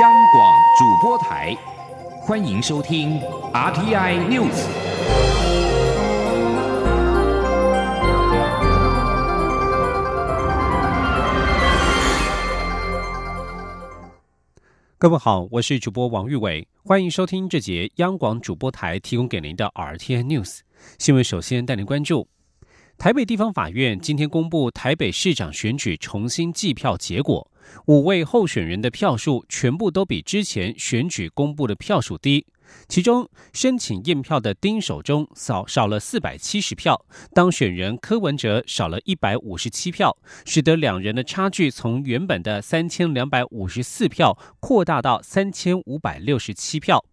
央广主播台，欢迎收听 RTI News。各位好，我是主播王玉伟，欢迎收听这节央广主播台提供给您的 RTI News 新闻。首先带您关注。台北地方法院今天公布台北市长选举重新计票结果，五位候选人的票数全部都比之前选举公布的票数低。其中，申请验票的丁守中少少了四百七十票，当选人柯文哲少了一百五十七票，使得两人的差距从原本的三千两百五十四票扩大到三千五百六十七票。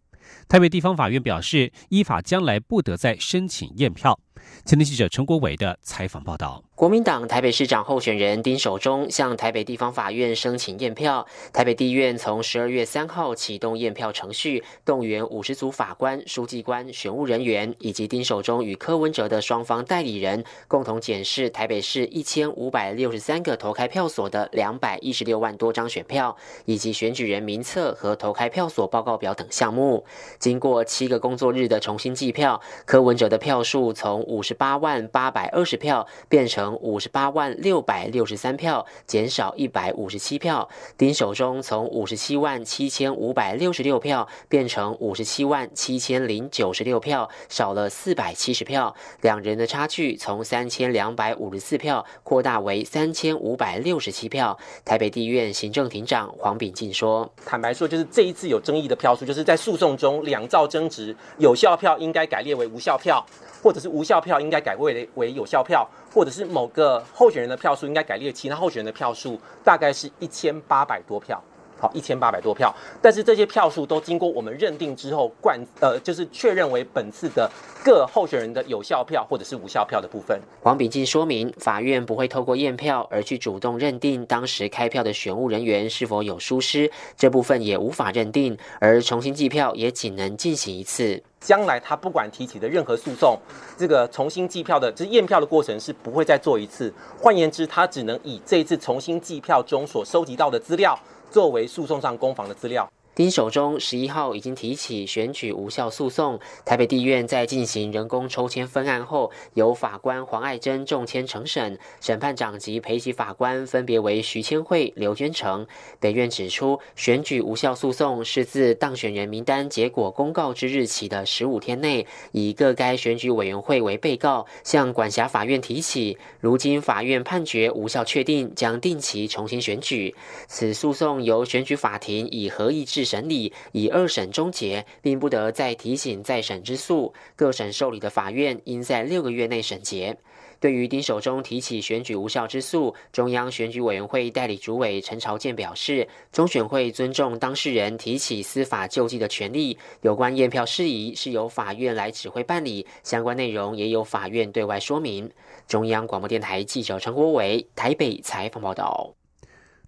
台北地方法院表示，依法将来不得再申请验票。前天记者陈国伟的采访报道。国民党台北市长候选人丁守中向台北地方法院申请验票，台北地院从十二月三号启动验票程序，动员五十组法官、书记官、选务人员以及丁守中与柯文哲的双方代理人，共同检视台北市一千五百六十三个投开票所的两百一十六万多张选票，以及选举人名册和投开票所报告表等项目。经过七个工作日的重新计票，柯文哲的票数从五十八万八百二十票变成。五十八万六百六十三票，减少一百五十七票。丁守中从五十七万七千五百六十六票变成五十七万七千零九十六票，少了四百七十票。两人的差距从三千两百五十四票扩大为三千五百六十七票。台北地院行政庭长黄炳进说：“坦白说，就是这一次有争议的票数，就是在诉讼中两造争执，有效票应该改列为无效票，或者是无效票应该改为为有效票。”或者是某个候选人的票数应该改列其他候选人的票数，大概是一千八百多票。好，一千八百多票，但是这些票数都经过我们认定之后，冠呃就是确认为本次的各候选人的有效票或者是无效票的部分。黄炳进说明，法院不会透过验票而去主动认定当时开票的选务人员是否有疏失，这部分也无法认定，而重新计票也仅能进行一次。将来他不管提起的任何诉讼，这个重新计票的，就是验票的过程是不会再做一次。换言之，他只能以这一次重新计票中所收集到的资料。作为诉讼上攻防的资料。丁守中十一号已经提起选举无效诉讼，台北地院在进行人工抽签分案后，由法官黄爱珍重签承审，审判长及陪席法官分别为徐千惠、刘娟成。北院指出，选举无效诉讼是自当选人名单结果公告之日起的十五天内，以各该选举委员会为被告，向管辖法院提起。如今法院判决无效确定，将定期重新选举。此诉讼由选举法庭以合议制。审理以二审终结，并不得再提醒再审之诉。各省受理的法院应在六个月内审结。对于丁守中提起选举无效之诉，中央选举委员会代理主委陈朝健表示，中选会尊重当事人提起司法救济的权利。有关验票事宜是由法院来指挥办理，相关内容也有法院对外说明。中央广播电台记者陈国伟台北采访报道。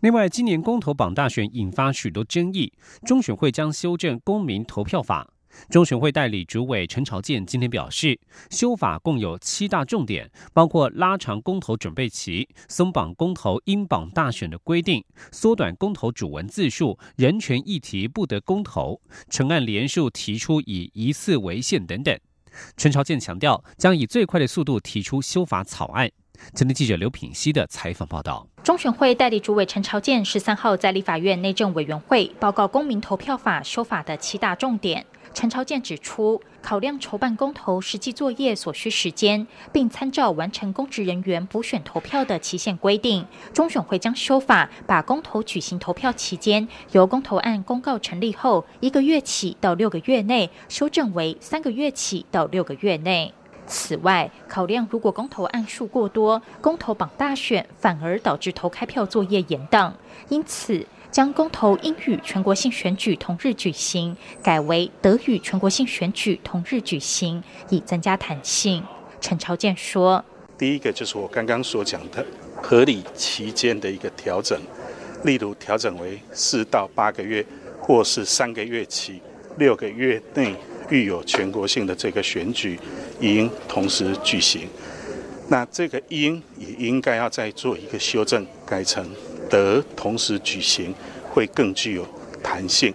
另外，今年公投榜大选引发许多争议，中选会将修正公民投票法。中选会代理主委陈朝建今天表示，修法共有七大重点，包括拉长公投准备期、松绑公投英榜大选的规定、缩短公投主文字数、人权议题不得公投、成案连数提出以一次为限等等。陈朝健强调，将以最快的速度提出修法草案。今天记者刘品熙的采访报道：中选会代理主委陈朝健十三号在立法院内政委员会报告公民投票法修法的七大重点。陈朝健指出，考量筹办公投实际作业所需时间，并参照完成公职人员补选投票的期限规定，中选会将修法，把公投举行投票期间由公投案公告成立后一个月起到六个月内，修正为三个月起到六个月内。此外，考量如果公投案数过多，公投榜大选反而导致投开票作业延宕，因此将公投应与全国性选举同日举行，改为得与全国性选举同日举行，以增加弹性。陈朝健说：“第一个就是我刚刚所讲的合理期间的一个调整，例如调整为四到八个月，或是三个月起六个月内。”遇有全国性的这个选举，应同时举行。那这个应也应该要再做一个修正，改成得同时举行，会更具有弹性。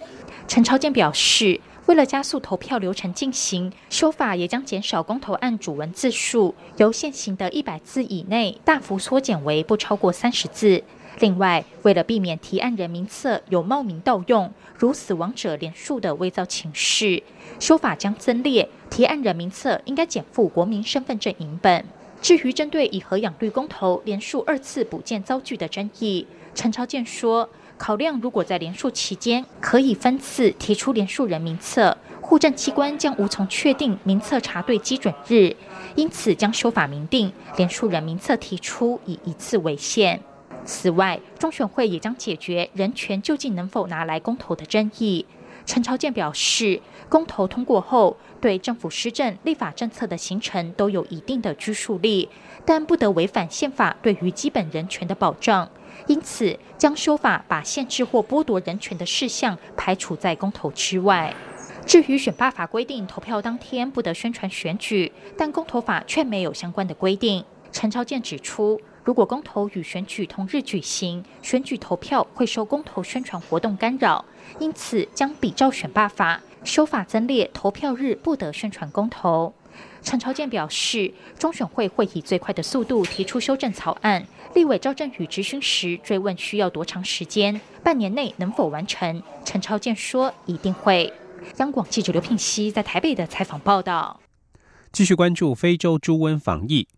陈超健表示，为了加速投票流程进行，修法也将减少公投案主文字数，由现行的一百字以内大幅缩减为不超过三十字。另外，为了避免提案人名册有冒名盗用，如死亡者连署的伪造情事，修法将增列提案人名册应该减负国民身份证影本。至于针对以核养绿公投连署二次补件遭拒的争议，陈朝健说，考量如果在连署期间可以分次提出连署人名册，户政机关将无从确定名册查对基准日，因此将修法明定连署人名册提出以一次为限。此外，中选会也将解决人权究竟能否拿来公投的争议。陈朝健表示，公投通过后，对政府施政、立法政策的形成都有一定的拘束力，但不得违反宪法对于基本人权的保障。因此，将修法把限制或剥夺人权的事项排除在公投之外。至于选罢法规定，投票当天不得宣传选举，但公投法却没有相关的规定。陈朝健指出。如果公投与选举同日举行，选举投票会受公投宣传活动干扰，因此将比照选罢法修法增列投票日不得宣传公投。陈朝健表示，中选会会以最快的速度提出修正草案，立委赵振宇质询时追问需要多长时间，半年内能否完成？陈超健说一定会。央广记者刘聘熙在台北的采访报道。继续关注非洲猪瘟防疫。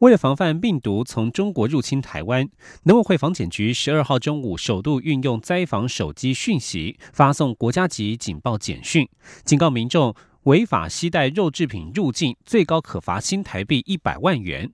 为了防范病毒从中国入侵台湾，农委会防检局十二号中午首度运用灾防手机讯息发送国家级警报简讯，警告民众违法携带肉制品入境，最高可罚新台币一百万元。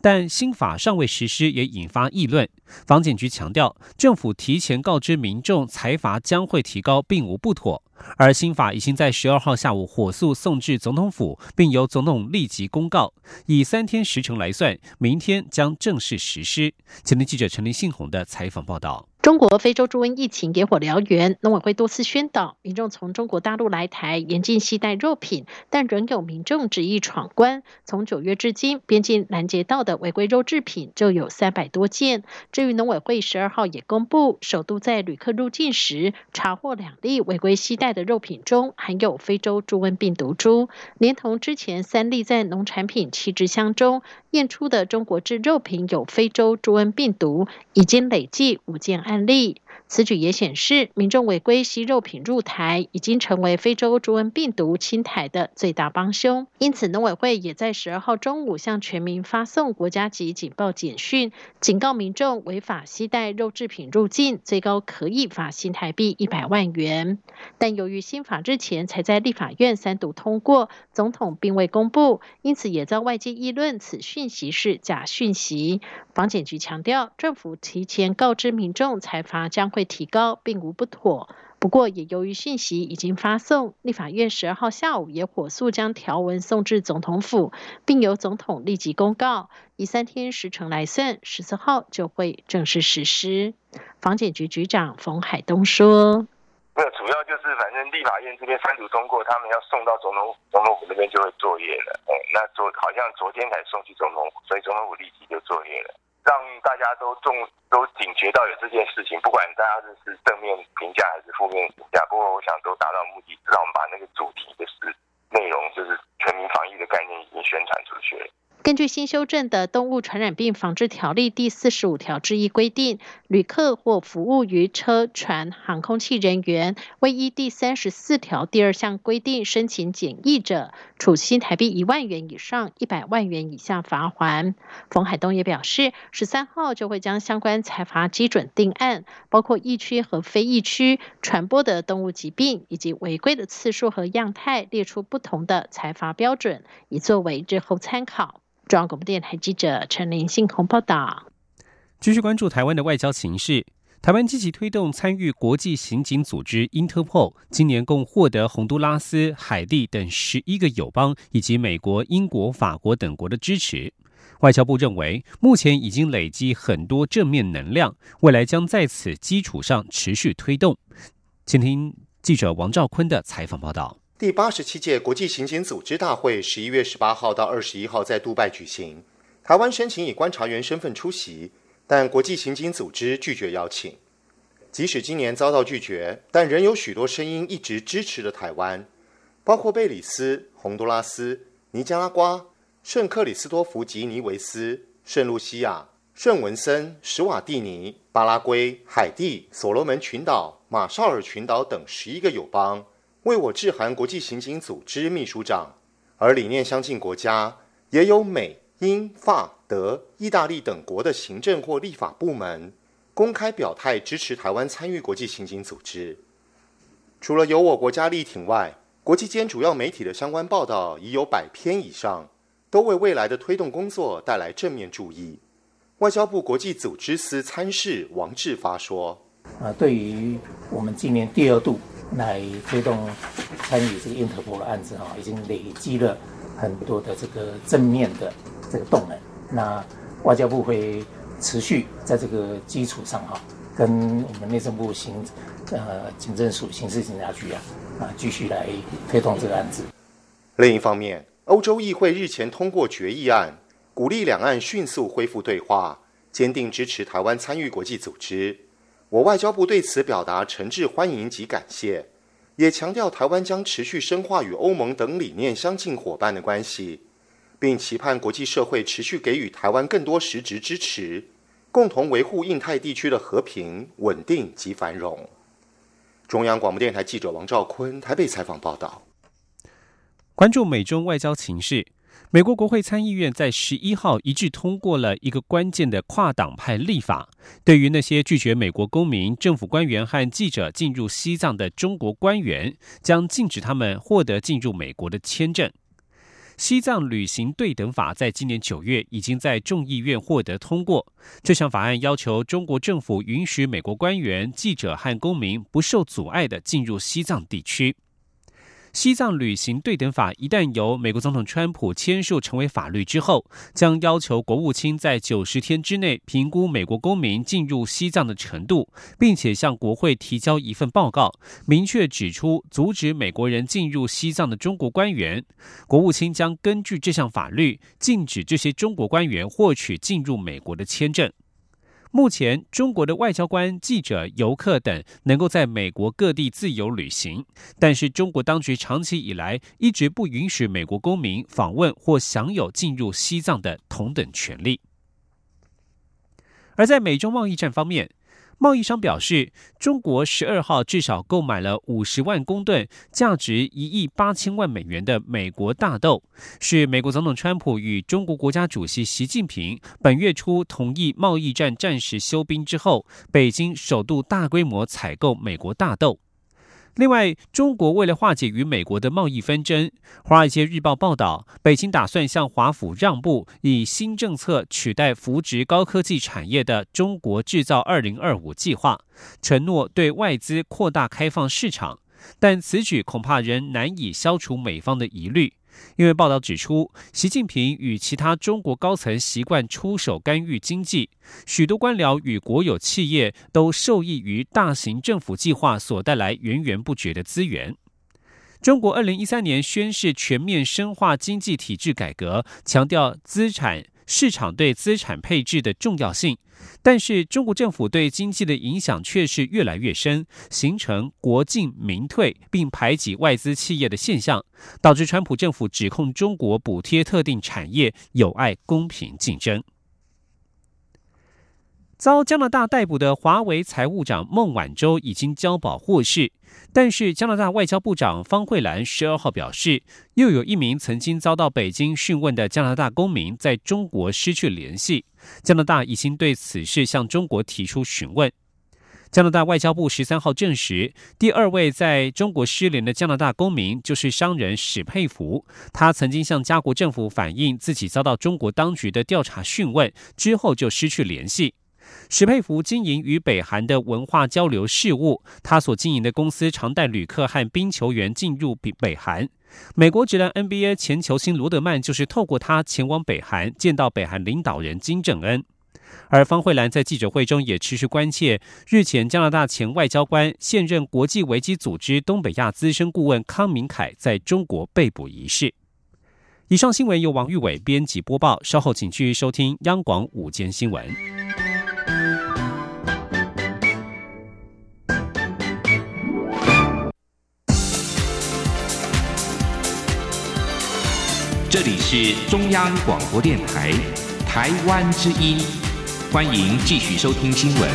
但新法尚未实施，也引发议论。房检局强调，政府提前告知民众财阀将会提高，并无不妥。而新法已经在十二号下午火速送至总统府，并由总统立即公告，以三天时程来算，明天将正式实施。前天记者陈林信宏的采访报道。中国非洲猪瘟疫情野火燎原，农委会多次宣导民众从中国大陆来台严禁携带肉品，但仍有民众执意闯关。从九月至今，边境拦截到的违规肉制品就有三百多件。至于农委会十二号也公布，首度在旅客入境时查获两例违规携带的肉品中含有非洲猪瘟病毒株，连同之前三例在农产品弃置箱中验出的中国制肉品有非洲猪瘟病毒，已经累计五件案。力，此举也显示，民众违规吸肉品入台，已经成为非洲猪瘟病毒侵台的最大帮凶。因此，农委会也在十二号中午向全民发送国家级警报简讯，警告民众违法携带肉制品入境，最高可以罚新台币一百万元。但由于新法日前才在立法院三读通过，总统并未公布，因此也遭外界议论此讯息是假讯息。防检局强调，政府提前告知民众。财罚将会提高，并无不妥。不过，也由于讯息已经发送，立法院十二号下午也火速将条文送至总统府，并由总统立即公告。以三天时程来算，十四号就会正式实施。房检局局长冯海东说：“那主要就是反正立法院这边三读通过，他们要送到总统总统府那边就会作业了。哎，那昨好像昨天才送去总统府，所以总统府立即就作业了。”让大家都重都警觉到有这件事情，不管大家是是正面评价还是负面评价，不过我想都达到目的，让我们把那个主题的是内容，就是全民防疫的概念已经宣传出去了。根据新修正的《动物传染病防治条例》第四十五条之一规定，旅客或服务于车船、航空器人员，未依第三十四条第二项规定申请检疫者，处新台币一万元以上一百万元以下罚款。冯海东也表示，十三号就会将相关财罚基准定案，包括疫区和非疫区传播的动物疾病以及违规的次数和样态，列出不同的财罚标准，以作为日后参考。中央广播电台记者陈林信洪报道。继续关注台湾的外交形势。台湾积极推动参与国际刑警组织 Interpol，今年共获得洪都拉斯、海地等十一个友邦以及美国、英国、法国等国的支持。外交部认为，目前已经累积很多正面能量，未来将在此基础上持续推动。请听记者王兆坤的采访报道。第八十七届国际刑警组织大会十一月十八号到二十一号在杜拜举行。台湾申请以观察员身份出席，但国际刑警组织拒绝邀请。即使今年遭到拒绝，但仍有许多声音一直支持着台湾，包括贝里斯、洪都拉斯、尼加拉瓜、圣克里斯多福吉尼维斯、圣露西亚、圣文森、史瓦蒂尼、巴拉圭、海地、所罗门群岛、马绍尔群岛等十一个友邦，为我致函国际刑警组织秘书长。而理念相近国家也有美、英、法、德、意大利等国的行政或立法部门。公开表态支持台湾参与国际刑警组织。除了有我国家力挺外，国际间主要媒体的相关报道已有百篇以上，都为未来的推动工作带来正面注意。外交部国际组织司参事王志发说：“啊，对于我们今年第二度来推动参与这个英特波的案子哈，已经累积了很多的这个正面的这个动能。那外交部会。”持续在这个基础上哈，跟我们内政部刑呃警政署刑事警察局啊啊继续来推动这个案子。另一方面，欧洲议会日前通过决议案，鼓励两岸迅速恢复对话，坚定支持台湾参与国际组织。我外交部对此表达诚挚欢迎及感谢，也强调台湾将持续深化与欧盟等理念相近伙伴的关系。并期盼国际社会持续给予台湾更多实质支持，共同维护印太地区的和平、稳定及繁荣。中央广播电台记者王兆坤台北采访报道。关注美中外交情势，美国国会参议院在十一号一致通过了一个关键的跨党派立法，对于那些拒绝美国公民、政府官员和记者进入西藏的中国官员，将禁止他们获得进入美国的签证。西藏旅行对等法在今年九月已经在众议院获得通过。这项法案要求中国政府允许美国官员、记者和公民不受阻碍的进入西藏地区。西藏旅行对等法一旦由美国总统川普签署成为法律之后，将要求国务卿在九十天之内评估美国公民进入西藏的程度，并且向国会提交一份报告，明确指出阻止美国人进入西藏的中国官员，国务卿将根据这项法律禁止这些中国官员获取进入美国的签证。目前，中国的外交官、记者、游客等能够在美国各地自由旅行，但是中国当局长期以来一直不允许美国公民访问或享有进入西藏的同等权利。而在美中贸易战方面，贸易商表示，中国十二号至少购买了五十万公吨、价值一亿八千万美元的美国大豆，是美国总统川普与中国国家主席习近平本月初同意贸易战暂时休兵之后，北京首度大规模采购美国大豆。另外，中国为了化解与美国的贸易纷争，《华尔街日报》报道，北京打算向华府让步，以新政策取代扶植高科技产业的“中国制造二零二五”计划，承诺对外资扩大开放市场，但此举恐怕仍难以消除美方的疑虑。因为报道指出，习近平与其他中国高层习惯出手干预经济，许多官僚与国有企业都受益于大型政府计划所带来源源不绝的资源。中国二零一三年宣誓全面深化经济体制改革，强调资产。市场对资产配置的重要性，但是中国政府对经济的影响却是越来越深，形成国进民退并排挤外资企业的现象，导致川普政府指控中国补贴特定产业有碍公平竞争。遭加拿大逮捕的华为财务长孟晚舟已经交保获释，但是加拿大外交部长方慧兰十二号表示，又有一名曾经遭到北京讯问的加拿大公民在中国失去联系，加拿大已经对此事向中国提出询问。加拿大外交部十三号证实，第二位在中国失联的加拿大公民就是商人史佩福，他曾经向加国政府反映自己遭到中国当局的调查讯问，之后就失去联系。史佩福经营与北韩的文化交流事务，他所经营的公司常带旅客和冰球员进入北北韩。美国职篮 NBA 前球星罗德曼就是透过他前往北韩，见到北韩领导人金正恩。而方慧兰在记者会中也持续关切日前加拿大前外交官、现任国际危机组织东北亚资深顾问康明凯在中国被捕一事。以上新闻由王玉伟编辑播报，稍后请继续收听央广午间新闻。这里是中央广播电台台湾之音，欢迎继续收听新闻。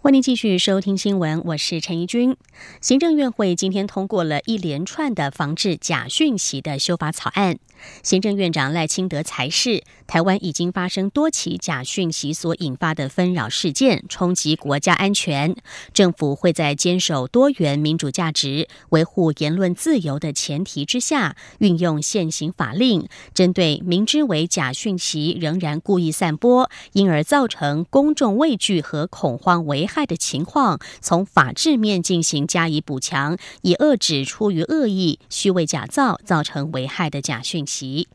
欢迎继续收听新闻，我是陈怡君。行政院会今天通过了一连串的防治假讯息的修法草案。行政院长赖清德才是台湾已经发生多起假讯息所引发的纷扰事件，冲击国家安全。政府会在坚守多元民主价值、维护言论自由的前提之下，运用现行法令，针对明知为假讯息仍然故意散播，因而造成公众畏惧和恐慌危害的情况，从法制面进行加以补强，以遏止出于恶意、虚伪假造造成危害的假讯息。习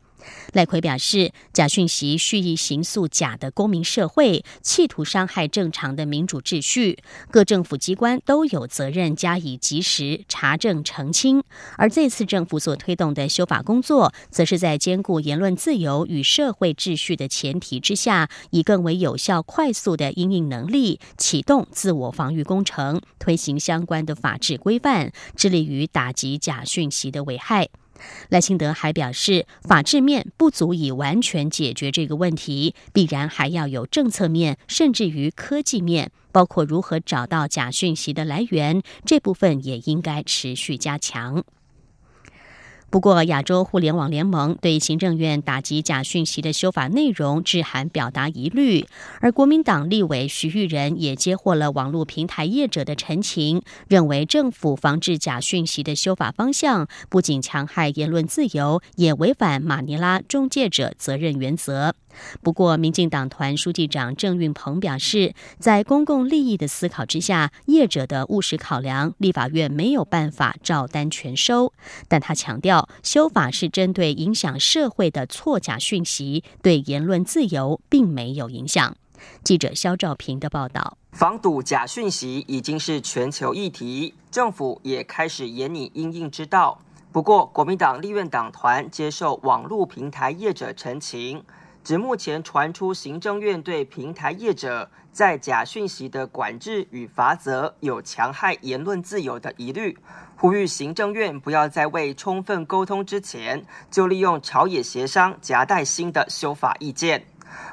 赖奎表示，假讯息蓄意行塑假的公民社会，企图伤害正常的民主秩序。各政府机关都有责任加以及时查证澄清。而这次政府所推动的修法工作，则是在兼顾言论自由与社会秩序的前提之下，以更为有效、快速的应应能力，启动自我防御工程，推行相关的法制规范，致力于打击假讯息的危害。赖清德还表示，法制面不足以完全解决这个问题，必然还要有政策面，甚至于科技面，包括如何找到假讯息的来源，这部分也应该持续加强。不过，亚洲互联网联盟对行政院打击假讯息的修法内容致函表达疑虑，而国民党立委徐玉仁也接获了网络平台业者的陈情，认为政府防治假讯息的修法方向不仅强害言论自由，也违反马尼拉中介者责任原则。不过，民进党团书记长郑运鹏表示，在公共利益的思考之下，业者的务实考量，立法院没有办法照单全收。但他强调，修法是针对影响社会的错假讯息，对言论自由并没有影响。记者肖兆平的报道：防堵假讯息已经是全球议题，政府也开始严拟应应之道。不过，国民党立院党团接受网络平台业者陈情。指目前传出行政院对平台业者在假讯息的管制与罚则有强害言论自由的疑虑，呼吁行政院不要在未充分沟通之前就利用朝野协商夹带新的修法意见。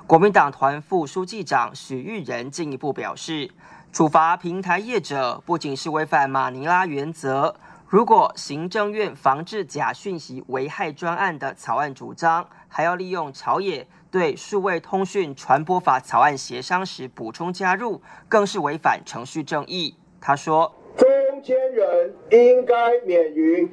国民党团副书记长许玉仁进一步表示，处罚平台业者不仅是违反马尼拉原则，如果行政院防治假讯息危害专案的草案主张还要利用朝野。对数位通讯传播法草案协商时补充加入，更是违反程序正义。他说：“中间人应该免于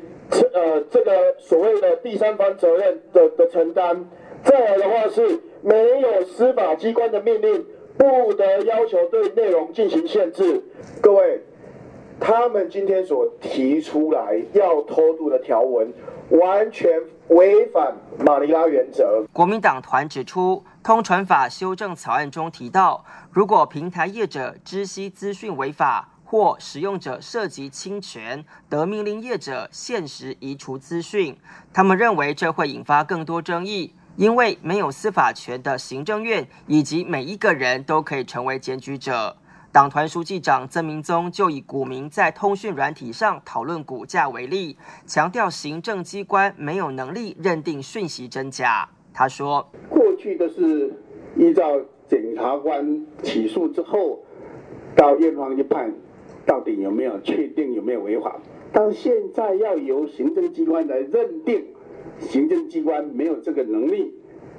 呃这个所谓的第三方责任的的承担。再来的话是没有司法机关的命令，不得要求对内容进行限制。各位，他们今天所提出来要偷渡的条文。”完全违反马尼拉原则。国民党团指出，通传法修正草案中提到，如果平台业者知悉资讯违法或使用者涉及侵权，得命令业者限时移除资讯。他们认为这会引发更多争议，因为没有司法权的行政院以及每一个人都可以成为检举者。党团书记长曾明宗就以股民在通讯软体上讨论股价为例，强调行政机关没有能力认定讯息真假。他说：“过去的是依照检察官起诉之后，到院方一判，到底有没有确定有没有违法？但现在要由行政机关来认定，行政机关没有这个能力。”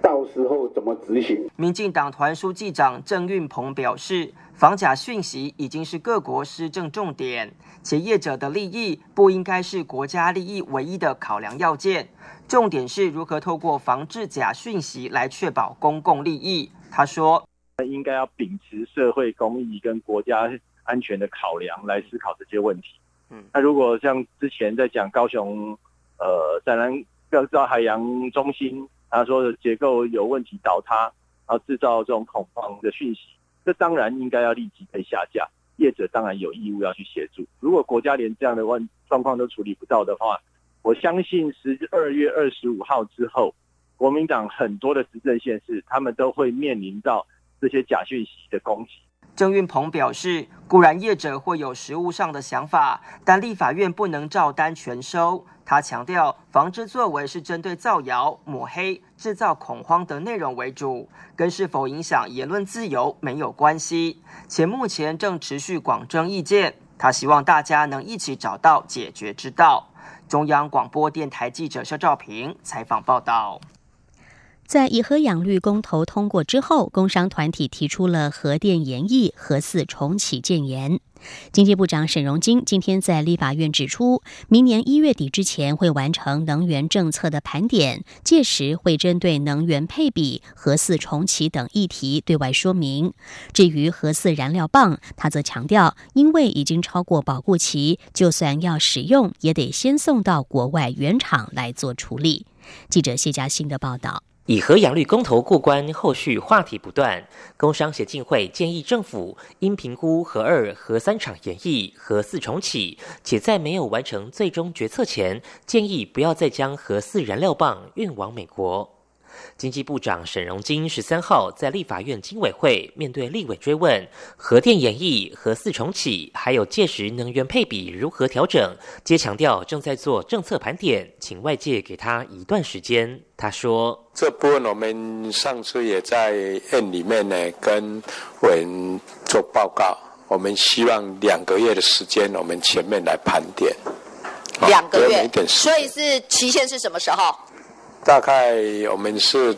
到时候怎么执行？民进党团书记长郑运鹏表示，防假讯息已经是各国施政重点，且业者的利益不应该是国家利益唯一的考量要件，重点是如何透过防治假讯息来确保公共利益。他说，应该要秉持社会公益跟国家安全的考量来思考这些问题。嗯，那如果像之前在讲高雄，呃，在南要知道海洋中心。他说的结构有问题倒塌，然后制造这种恐慌的讯息，这当然应该要立即被下架。业者当然有义务要去协助。如果国家连这样的问状况都处理不到的话，我相信十二月二十五号之后，国民党很多的执政县市，他们都会面临到这些假讯息的攻击。郑运鹏表示，固然业者会有实务上的想法，但立法院不能照单全收。他强调，防治作为是针对造谣、抹黑、制造恐慌等内容为主，跟是否影响言论自由没有关系，且目前正持续广征意见。他希望大家能一起找到解决之道。中央广播电台记者肖兆平采访报道。在以核养绿公投通过之后，工商团体提出了核电延役、核四重启建言。经济部长沈荣金今天在立法院指出，明年一月底之前会完成能源政策的盘点，届时会针对能源配比、核四重启等议题对外说明。至于核四燃料棒，他则强调，因为已经超过保固期，就算要使用，也得先送到国外原厂来做处理。记者谢佳欣的报道。以核养绿公投过关，后续话题不断。工商协进会建议政府应评估核二、核三厂延役、核四重启，且在没有完成最终决策前，建议不要再将核四燃料棒运往美国。经济部长沈荣金十三号在立法院经委会面对立委追问核电演绎、核四重启，还有届时能源配比如何调整，皆强调正在做政策盘点，请外界给他一段时间。他说：“这部分我们上次也在院里面呢，跟委员做报告，我们希望两个月的时间，我们前面来盘点。两个月，所以是期限是什么时候？”大概我们是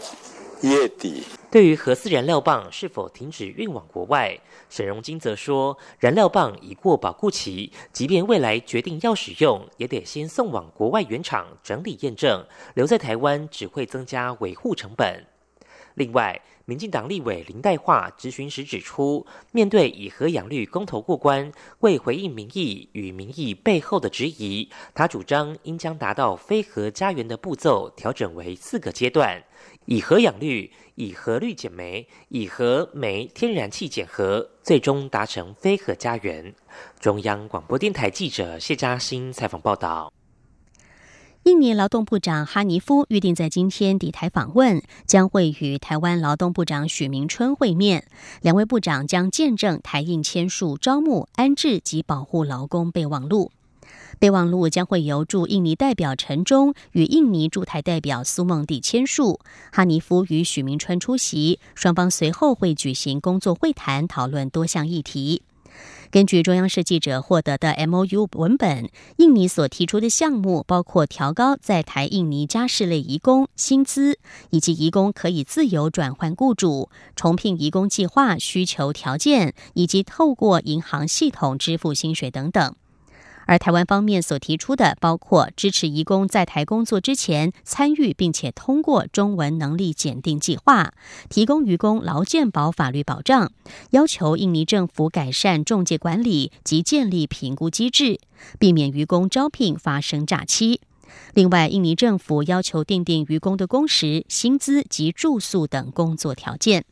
月底。对于核四燃料棒是否停止运往国外，沈荣金则说，燃料棒已过保固期，即便未来决定要使用，也得先送往国外原厂整理验证，留在台湾只会增加维护成本。另外，民进党立委林代化质询时指出，面对以核养绿公投过关，为回应民意与民意背后的质疑，他主张应将达到非核家园的步骤调整为四个阶段：以核养绿、以核绿减煤、以核煤天然气减核，最终达成非核家园。中央广播电台记者谢嘉欣采访报道。印尼劳动部长哈尼夫预定在今天抵台访问，将会与台湾劳动部长许明春会面。两位部长将见证台印签署招募、安置及保护劳工备忘录。备忘录将会由驻印尼代表陈忠与印尼驻台代表苏孟蒂签署。哈尼夫与许明春出席，双方随后会举行工作会谈，讨论多项议题。根据中央社记者获得的 M O U 文本，印尼所提出的项目包括调高在台印尼家事类移工薪资，以及移工可以自由转换雇主、重聘移工计划需求条件，以及透过银行系统支付薪水等等。而台湾方面所提出的，包括支持移工在台工作之前参与并且通过中文能力检定计划，提供渔工劳健保法律保障，要求印尼政府改善中介管理及建立评估机制，避免渔工招聘发生诈欺。另外，印尼政府要求订定渔工的工时、薪资及住宿等工作条件。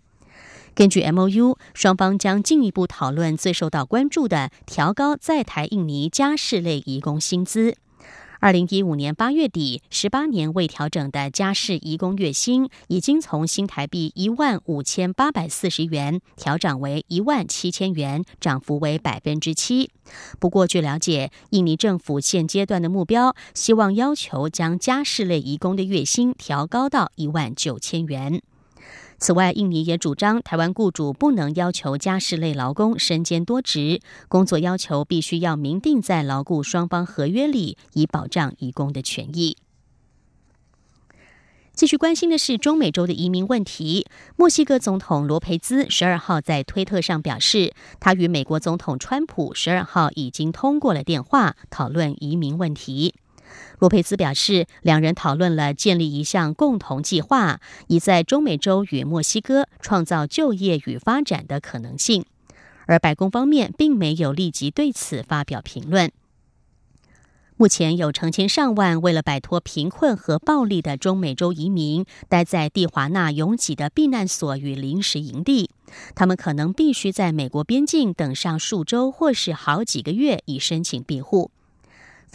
根据 M O U，双方将进一步讨论最受到关注的调高在台印尼家事类移工薪资。二零一五年八月底，十八年未调整的家事移工月薪已经从新台币一万五千八百四十元调涨为一万七千元，涨幅为百分之七。不过，据了解，印尼政府现阶段的目标，希望要求将家事类移工的月薪调高到一万九千元。此外，印尼也主张台湾雇主不能要求家事类劳工身兼多职，工作要求必须要明定在劳雇双方合约里，以保障移工的权益。继续关心的是中美洲的移民问题。墨西哥总统罗培兹十二号在推特上表示，他与美国总统川普十二号已经通过了电话，讨论移民问题。罗佩兹表示，两人讨论了建立一项共同计划，以在中美洲与墨西哥创造就业与发展的可能性。而白宫方面并没有立即对此发表评论。目前有成千上万为了摆脱贫困和暴力的中美洲移民，待在蒂华纳拥挤的避难所与临时营地，他们可能必须在美国边境等上数周或是好几个月，以申请庇护。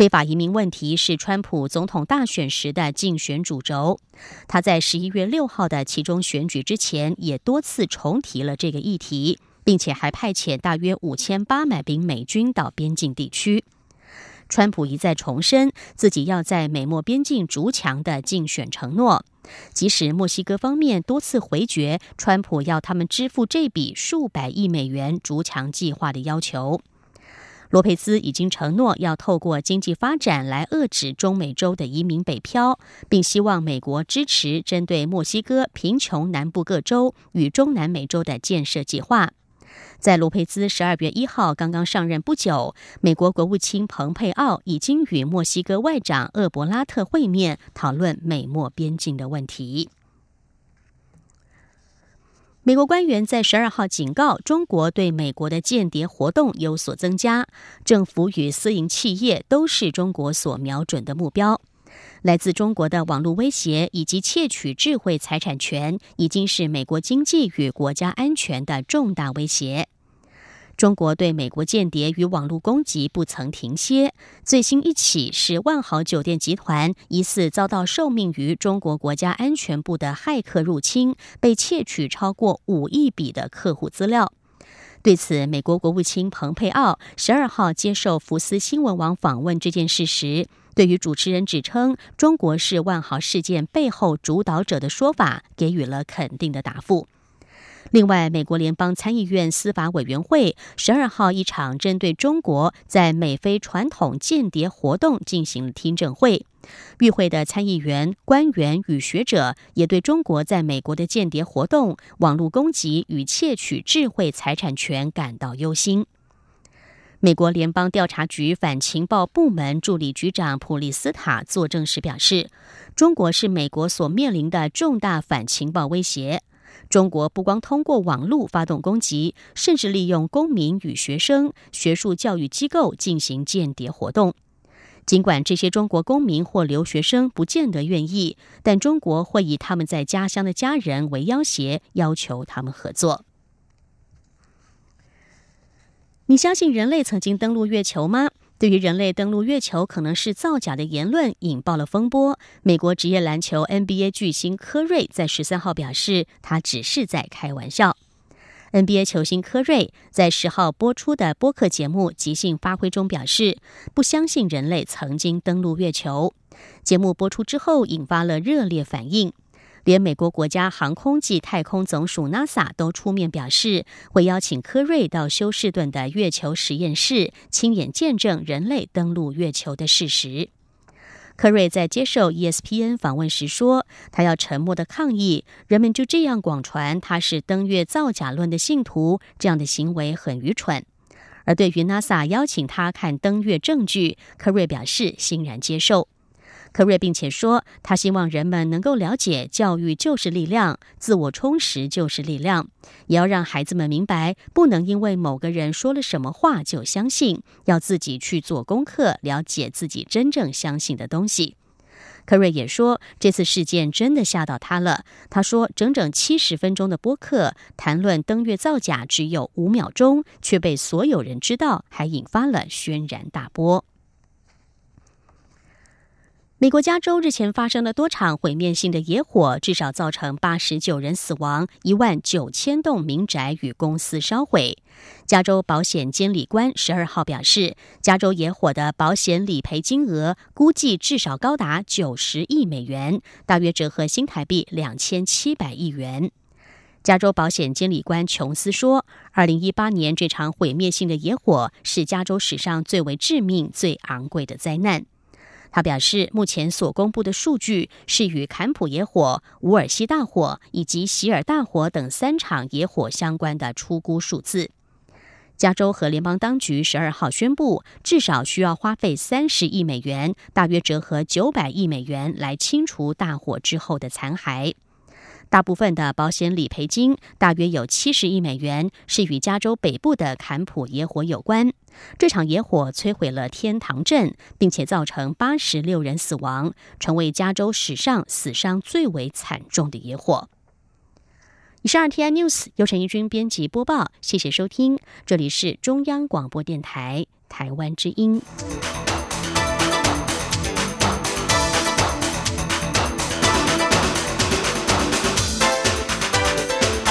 非法移民问题是川普总统大选时的竞选主轴。他在十一月六号的其中选举之前，也多次重提了这个议题。并且还派遣大约五千八百名美军到边境地区。川普一再重申自己要在美墨边境筑墙的竞选承诺，即使墨西哥方面多次回绝川普要他们支付这笔数百亿美元筑墙计划的要求。罗佩兹已经承诺要透过经济发展来遏制中美洲的移民北漂，并希望美国支持针对墨西哥贫穷南部各州与中南美洲的建设计划。在罗佩兹十二月一号刚刚上任不久，美国国务卿蓬佩奥已经与墨西哥外长厄伯拉特会面，讨论美墨边境的问题。美国官员在十二号警告，中国对美国的间谍活动有所增加，政府与私营企业都是中国所瞄准的目标。来自中国的网络威胁以及窃取智慧财产权，已经是美国经济与国家安全的重大威胁。中国对美国间谍与网络攻击不曾停歇，最新一起是万豪酒店集团疑似遭到受命于中国国家安全部的骇客入侵，被窃取超过五亿笔的客户资料。对此，美国国务卿蓬佩奥十二号接受福斯新闻网访问这件事时，对于主持人指称中国是万豪事件背后主导者的说法，给予了肯定的答复。另外，美国联邦参议院司法委员会十二号一场针对中国在美非传统间谍活动进行了听证会，与会的参议员、官员与学者也对中国在美国的间谍活动、网络攻击与窃取智慧财产权感到忧心。美国联邦调查局反情报部门助理局长普利斯塔作证时表示，中国是美国所面临的重大反情报威胁。中国不光通过网络发动攻击，甚至利用公民与学生、学术教育机构进行间谍活动。尽管这些中国公民或留学生不见得愿意，但中国会以他们在家乡的家人为要挟，要求他们合作。你相信人类曾经登陆月球吗？对于人类登陆月球可能是造假的言论引爆了风波。美国职业篮球 NBA 巨星科瑞在十三号表示，他只是在开玩笑。NBA 球星科瑞在十号播出的播客节目《即兴发挥》中表示，不相信人类曾经登陆月球。节目播出之后，引发了热烈反应。连美国国家航空暨太空总署 NASA 都出面表示，会邀请科瑞到休士顿的月球实验室，亲眼见证人类登陆月球的事实。科瑞在接受 ESPN 访问时说：“他要沉默的抗议，人们就这样广传他是登月造假论的信徒，这样的行为很愚蠢。”而对于 NASA 邀请他看登月证据，科瑞表示欣然接受。科瑞并且说，他希望人们能够了解，教育就是力量，自我充实就是力量，也要让孩子们明白，不能因为某个人说了什么话就相信，要自己去做功课，了解自己真正相信的东西。科瑞也说，这次事件真的吓到他了。他说，整整七十分钟的播客谈论登月造假，只有五秒钟，却被所有人知道，还引发了轩然大波。美国加州日前发生了多场毁灭性的野火，至少造成八十九人死亡，一万九千栋民宅与公司烧毁。加州保险监理官十二号表示，加州野火的保险理赔金额估计至少高达九十亿美元，大约折合新台币两千七百亿元。加州保险监理官琼斯说：“二零一八年这场毁灭性的野火是加州史上最为致命、最昂贵的灾难。”他表示，目前所公布的数据是与坎普野火、伍尔西大火以及希尔大火等三场野火相关的出估数字。加州和联邦当局十二号宣布，至少需要花费三十亿美元，大约折合九百亿美元，来清除大火之后的残骸。大部分的保险理赔金，大约有七十亿美元，是与加州北部的坎普野火有关。这场野火摧毁了天堂镇，并且造成八十六人死亡，成为加州史上死伤最为惨重的野火。以上 T.I. News 由陈义军编辑播报，谢谢收听，这里是中央广播电台台湾之音。